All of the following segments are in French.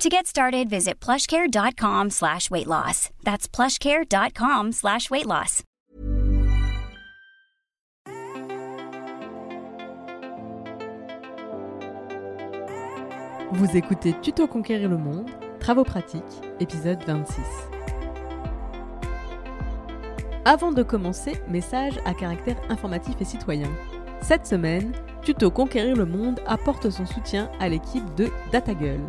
To get started, visit plushcare.com slash weight loss. That's plushcare.com slash weight loss. Vous écoutez Tuto Conquérir le Monde, Travaux pratiques, épisode 26. Avant de commencer, message à caractère informatif et citoyen. Cette semaine, Tuto Conquérir le Monde apporte son soutien à l'équipe de DataGull.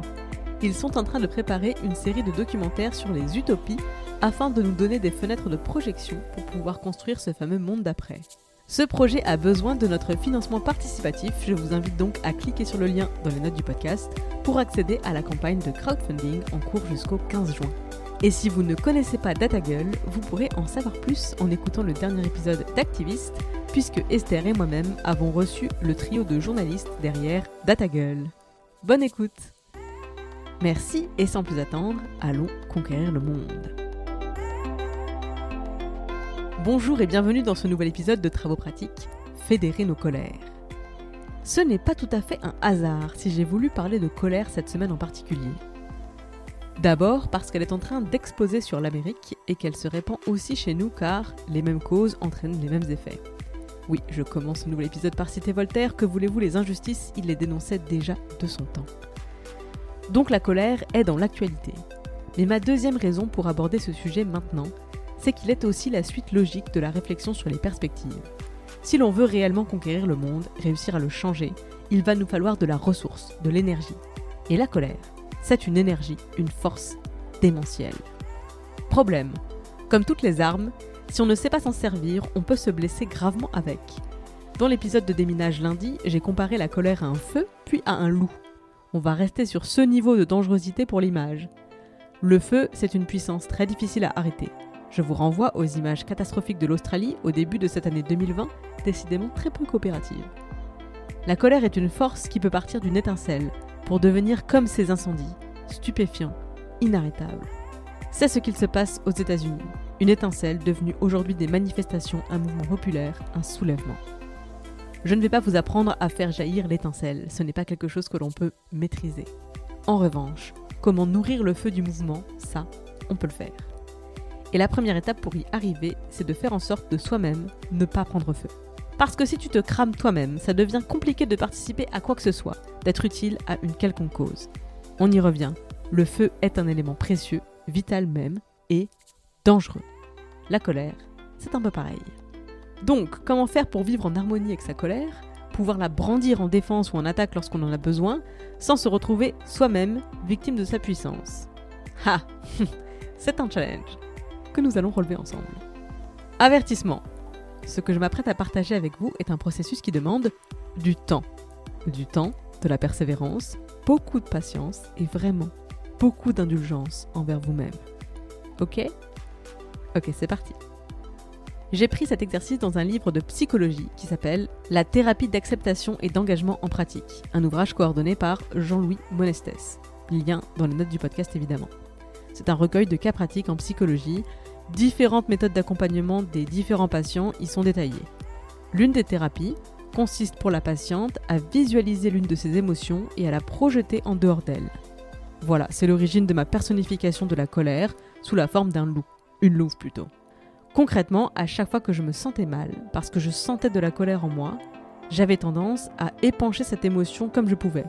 Ils sont en train de préparer une série de documentaires sur les utopies afin de nous donner des fenêtres de projection pour pouvoir construire ce fameux monde d'après. Ce projet a besoin de notre financement participatif, je vous invite donc à cliquer sur le lien dans les notes du podcast pour accéder à la campagne de crowdfunding en cours jusqu'au 15 juin. Et si vous ne connaissez pas DataGull, vous pourrez en savoir plus en écoutant le dernier épisode d'Activiste, puisque Esther et moi-même avons reçu le trio de journalistes derrière DataGull. Bonne écoute Merci et sans plus attendre, allons conquérir le monde. Bonjour et bienvenue dans ce nouvel épisode de Travaux pratiques, Fédérer nos colères. Ce n'est pas tout à fait un hasard si j'ai voulu parler de colère cette semaine en particulier. D'abord parce qu'elle est en train d'exploser sur l'Amérique et qu'elle se répand aussi chez nous car les mêmes causes entraînent les mêmes effets. Oui, je commence ce nouvel épisode par citer Voltaire, que voulez-vous les injustices, il les dénonçait déjà de son temps. Donc la colère est dans l'actualité. Mais ma deuxième raison pour aborder ce sujet maintenant, c'est qu'il est aussi la suite logique de la réflexion sur les perspectives. Si l'on veut réellement conquérir le monde, réussir à le changer, il va nous falloir de la ressource, de l'énergie. Et la colère, c'est une énergie, une force démentielle. Problème, comme toutes les armes, si on ne sait pas s'en servir, on peut se blesser gravement avec. Dans l'épisode de déminage lundi, j'ai comparé la colère à un feu, puis à un loup. On va rester sur ce niveau de dangerosité pour l'image. Le feu, c'est une puissance très difficile à arrêter. Je vous renvoie aux images catastrophiques de l'Australie au début de cette année 2020, décidément très peu coopérative. La colère est une force qui peut partir d'une étincelle pour devenir comme ces incendies, stupéfiants, inarrêtables. C'est ce qu'il se passe aux États-Unis. Une étincelle devenue aujourd'hui des manifestations, un mouvement populaire, un soulèvement. Je ne vais pas vous apprendre à faire jaillir l'étincelle, ce n'est pas quelque chose que l'on peut maîtriser. En revanche, comment nourrir le feu du mouvement, ça, on peut le faire. Et la première étape pour y arriver, c'est de faire en sorte de soi-même ne pas prendre feu. Parce que si tu te crames toi-même, ça devient compliqué de participer à quoi que ce soit, d'être utile à une quelconque cause. On y revient, le feu est un élément précieux, vital même, et dangereux. La colère, c'est un peu pareil. Donc, comment faire pour vivre en harmonie avec sa colère, pouvoir la brandir en défense ou en attaque lorsqu'on en a besoin, sans se retrouver soi-même victime de sa puissance? Ha C'est un challenge que nous allons relever ensemble. Avertissement. Ce que je m'apprête à partager avec vous est un processus qui demande du temps. Du temps, de la persévérance, beaucoup de patience et vraiment beaucoup d'indulgence envers vous-même. Ok? Ok, c'est parti. J'ai pris cet exercice dans un livre de psychologie qui s'appelle La thérapie d'acceptation et d'engagement en pratique, un ouvrage coordonné par Jean-Louis Monestès. Lien dans les notes du podcast évidemment. C'est un recueil de cas pratiques en psychologie. Différentes méthodes d'accompagnement des différents patients y sont détaillées. L'une des thérapies consiste pour la patiente à visualiser l'une de ses émotions et à la projeter en dehors d'elle. Voilà, c'est l'origine de ma personnification de la colère sous la forme d'un loup. Une louve plutôt. Concrètement, à chaque fois que je me sentais mal, parce que je sentais de la colère en moi, j'avais tendance à épancher cette émotion comme je pouvais.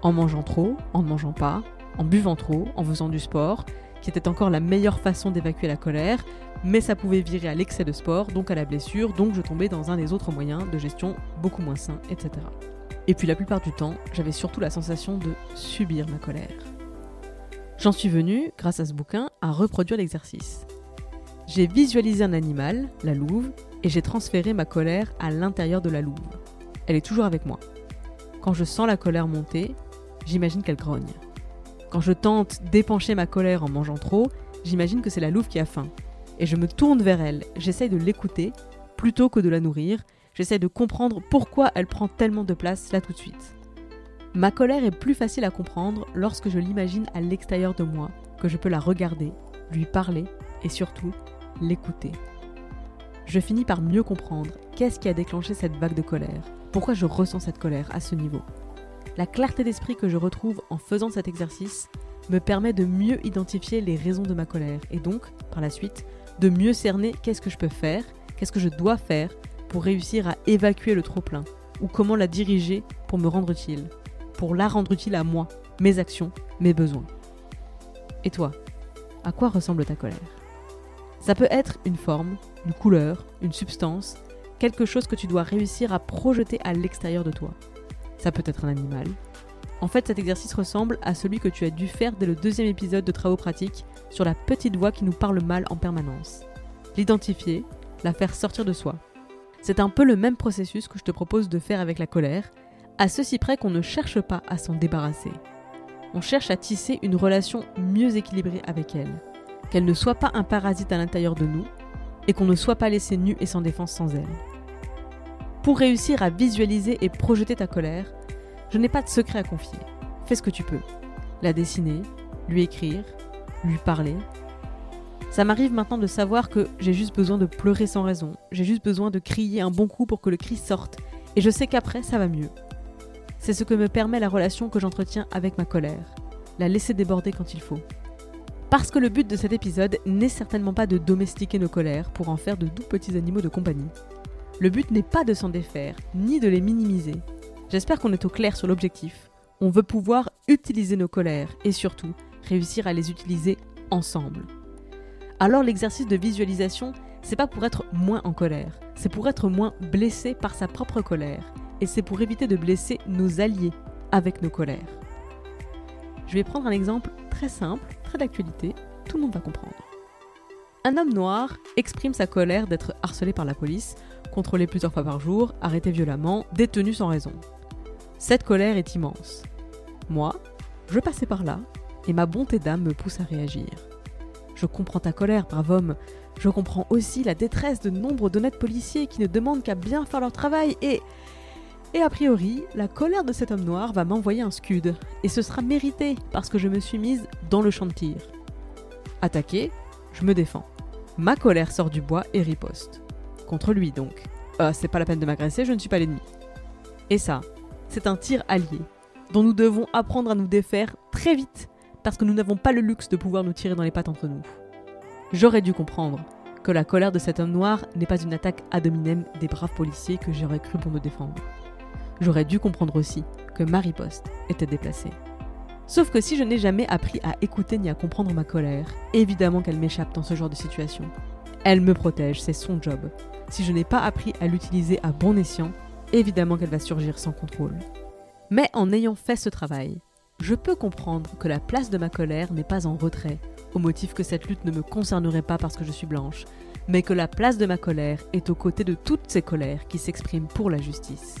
En mangeant trop, en ne mangeant pas, en buvant trop, en faisant du sport, qui était encore la meilleure façon d'évacuer la colère, mais ça pouvait virer à l'excès de sport, donc à la blessure, donc je tombais dans un des autres moyens de gestion beaucoup moins sains, etc. Et puis la plupart du temps, j'avais surtout la sensation de subir ma colère. J'en suis venu, grâce à ce bouquin, à reproduire l'exercice. J'ai visualisé un animal, la louve, et j'ai transféré ma colère à l'intérieur de la louve. Elle est toujours avec moi. Quand je sens la colère monter, j'imagine qu'elle grogne. Quand je tente d'épancher ma colère en mangeant trop, j'imagine que c'est la louve qui a faim. et je me tourne vers elle. J'essaye de l'écouter plutôt que de la nourrir. J'essaye de comprendre pourquoi elle prend tellement de place là tout de suite. Ma colère est plus facile à comprendre lorsque je l'imagine à l'extérieur de moi, que je peux la regarder, lui parler et surtout l'écouter. Je finis par mieux comprendre qu'est-ce qui a déclenché cette vague de colère, pourquoi je ressens cette colère à ce niveau. La clarté d'esprit que je retrouve en faisant cet exercice me permet de mieux identifier les raisons de ma colère et donc, par la suite, de mieux cerner qu'est-ce que je peux faire, qu'est-ce que je dois faire pour réussir à évacuer le trop-plein, ou comment la diriger pour me rendre utile, pour la rendre utile à moi, mes actions, mes besoins. Et toi, à quoi ressemble ta colère? Ça peut être une forme, une couleur, une substance, quelque chose que tu dois réussir à projeter à l'extérieur de toi. Ça peut être un animal, en fait, cet exercice ressemble à celui que tu as dû faire dès le deuxième épisode de Travaux pratiques sur la petite voix qui nous parle mal en permanence. L'identifier, la faire sortir de soi. C'est un peu le même processus que je te propose de faire avec la colère, à ceci près qu'on ne cherche pas à s'en débarrasser. On cherche à tisser une relation mieux équilibrée avec elle, qu'elle ne soit pas un parasite à l'intérieur de nous, et qu'on ne soit pas laissé nu et sans défense sans elle. Pour réussir à visualiser et projeter ta colère, je n'ai pas de secret à confier. Fais ce que tu peux. La dessiner, lui écrire, lui parler. Ça m'arrive maintenant de savoir que j'ai juste besoin de pleurer sans raison. J'ai juste besoin de crier un bon coup pour que le cri sorte. Et je sais qu'après, ça va mieux. C'est ce que me permet la relation que j'entretiens avec ma colère. La laisser déborder quand il faut. Parce que le but de cet épisode n'est certainement pas de domestiquer nos colères pour en faire de doux petits animaux de compagnie. Le but n'est pas de s'en défaire, ni de les minimiser, J'espère qu'on est au clair sur l'objectif. On veut pouvoir utiliser nos colères et surtout réussir à les utiliser ensemble. Alors l'exercice de visualisation, c'est pas pour être moins en colère, c'est pour être moins blessé par sa propre colère et c'est pour éviter de blesser nos alliés avec nos colères. Je vais prendre un exemple très simple, très d'actualité, tout le monde va comprendre. Un homme noir exprime sa colère d'être harcelé par la police, contrôlé plusieurs fois par jour, arrêté violemment, détenu sans raison. Cette colère est immense. Moi, je passais par là, et ma bonté d'âme me pousse à réagir. Je comprends ta colère, brave homme. Je comprends aussi la détresse de nombre d'honnêtes policiers qui ne demandent qu'à bien faire leur travail et... Et a priori, la colère de cet homme noir va m'envoyer un scud. Et ce sera mérité parce que je me suis mise dans le champ de tir. Attaqué, je me défends. Ma colère sort du bois et riposte. Contre lui donc. Euh, c'est pas la peine de m'agresser, je ne suis pas l'ennemi. Et ça, c'est un tir allié, dont nous devons apprendre à nous défaire très vite, parce que nous n'avons pas le luxe de pouvoir nous tirer dans les pattes entre nous. J'aurais dû comprendre que la colère de cet homme noir n'est pas une attaque ad hominem des braves policiers que j'aurais cru pour me défendre. J'aurais dû comprendre aussi que ma riposte était déplacée. Sauf que si je n'ai jamais appris à écouter ni à comprendre ma colère, évidemment qu'elle m'échappe dans ce genre de situation. Elle me protège, c'est son job. Si je n'ai pas appris à l'utiliser à bon escient, évidemment qu'elle va surgir sans contrôle. Mais en ayant fait ce travail, je peux comprendre que la place de ma colère n'est pas en retrait, au motif que cette lutte ne me concernerait pas parce que je suis blanche, mais que la place de ma colère est aux côtés de toutes ces colères qui s'expriment pour la justice.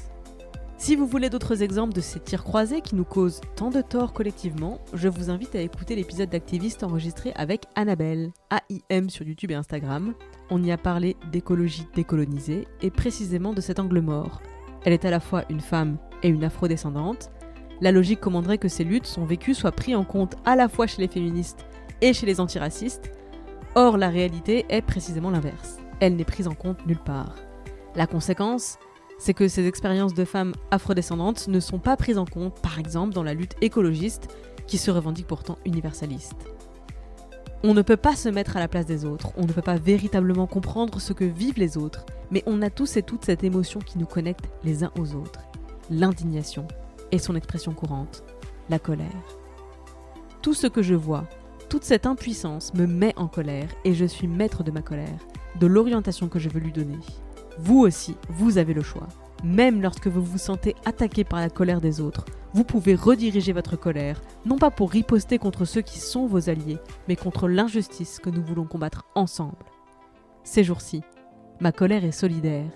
Si vous voulez d'autres exemples de ces tirs croisés qui nous causent tant de tort collectivement, je vous invite à écouter l'épisode d'Activiste enregistré avec Annabelle, AIM sur YouTube et Instagram. On y a parlé d'écologie décolonisée et précisément de cet angle mort, elle est à la fois une femme et une afrodescendante. La logique commanderait que ces luttes, son vécu, soient pris en compte à la fois chez les féministes et chez les antiracistes. Or, la réalité est précisément l'inverse. Elle n'est prise en compte nulle part. La conséquence, c'est que ces expériences de femmes afrodescendantes ne sont pas prises en compte, par exemple, dans la lutte écologiste, qui se revendique pourtant universaliste. On ne peut pas se mettre à la place des autres, on ne peut pas véritablement comprendre ce que vivent les autres, mais on a tous et toutes cette émotion qui nous connecte les uns aux autres, l'indignation et son expression courante, la colère. Tout ce que je vois, toute cette impuissance me met en colère et je suis maître de ma colère, de l'orientation que je veux lui donner. Vous aussi, vous avez le choix. Même lorsque vous vous sentez attaqué par la colère des autres, vous pouvez rediriger votre colère, non pas pour riposter contre ceux qui sont vos alliés, mais contre l'injustice que nous voulons combattre ensemble. Ces jours-ci, ma colère est solidaire.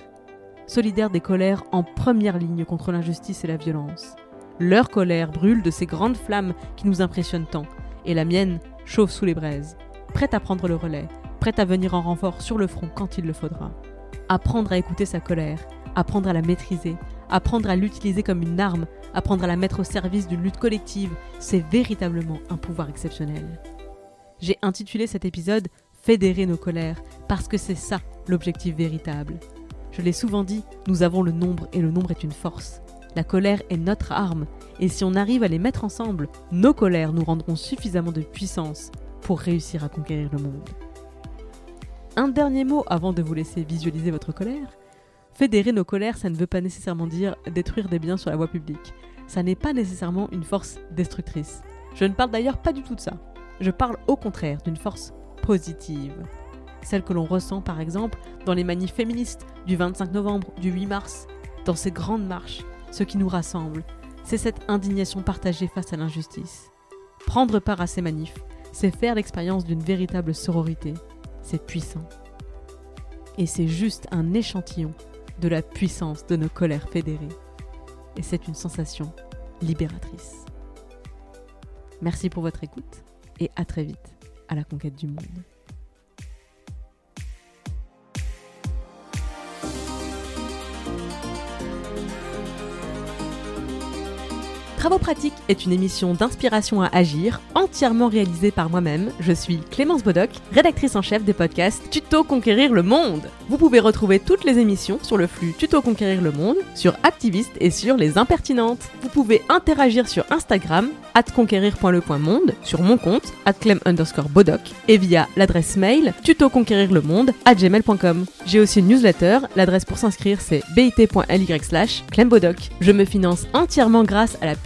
Solidaire des colères en première ligne contre l'injustice et la violence. Leur colère brûle de ces grandes flammes qui nous impressionnent tant, et la mienne chauffe sous les braises, prête à prendre le relais, prête à venir en renfort sur le front quand il le faudra. Apprendre à écouter sa colère, apprendre à la maîtriser, apprendre à l'utiliser comme une arme, apprendre à la mettre au service d'une lutte collective, c'est véritablement un pouvoir exceptionnel. J'ai intitulé cet épisode Fédérer nos colères, parce que c'est ça l'objectif véritable. Je l'ai souvent dit, nous avons le nombre et le nombre est une force. La colère est notre arme, et si on arrive à les mettre ensemble, nos colères nous rendront suffisamment de puissance pour réussir à conquérir le monde. Un dernier mot avant de vous laisser visualiser votre colère. Fédérer nos colères, ça ne veut pas nécessairement dire détruire des biens sur la voie publique. Ça n'est pas nécessairement une force destructrice. Je ne parle d'ailleurs pas du tout de ça. Je parle au contraire d'une force positive. Celle que l'on ressent par exemple dans les manifs féministes du 25 novembre, du 8 mars, dans ces grandes marches, ce qui nous rassemble, c'est cette indignation partagée face à l'injustice. Prendre part à ces manifs, c'est faire l'expérience d'une véritable sororité. C'est puissant. Et c'est juste un échantillon de la puissance de nos colères fédérées. Et c'est une sensation libératrice. Merci pour votre écoute et à très vite à la conquête du monde. Travaux pratiques est une émission d'inspiration à agir, entièrement réalisée par moi-même. Je suis Clémence Bodoc, rédactrice en chef des podcasts Tuto Conquérir le Monde. Vous pouvez retrouver toutes les émissions sur le flux Tuto Conquérir le Monde, sur Activiste et sur Les Impertinentes. Vous pouvez interagir sur Instagram, conquérir.le.monde, sur mon compte, clem underscore bodoc, et via l'adresse mail tutoconquérirlemonde à gmail.com. J'ai aussi une newsletter, l'adresse pour s'inscrire c'est bit.ly slash clembodoc. Je me finance entièrement grâce à la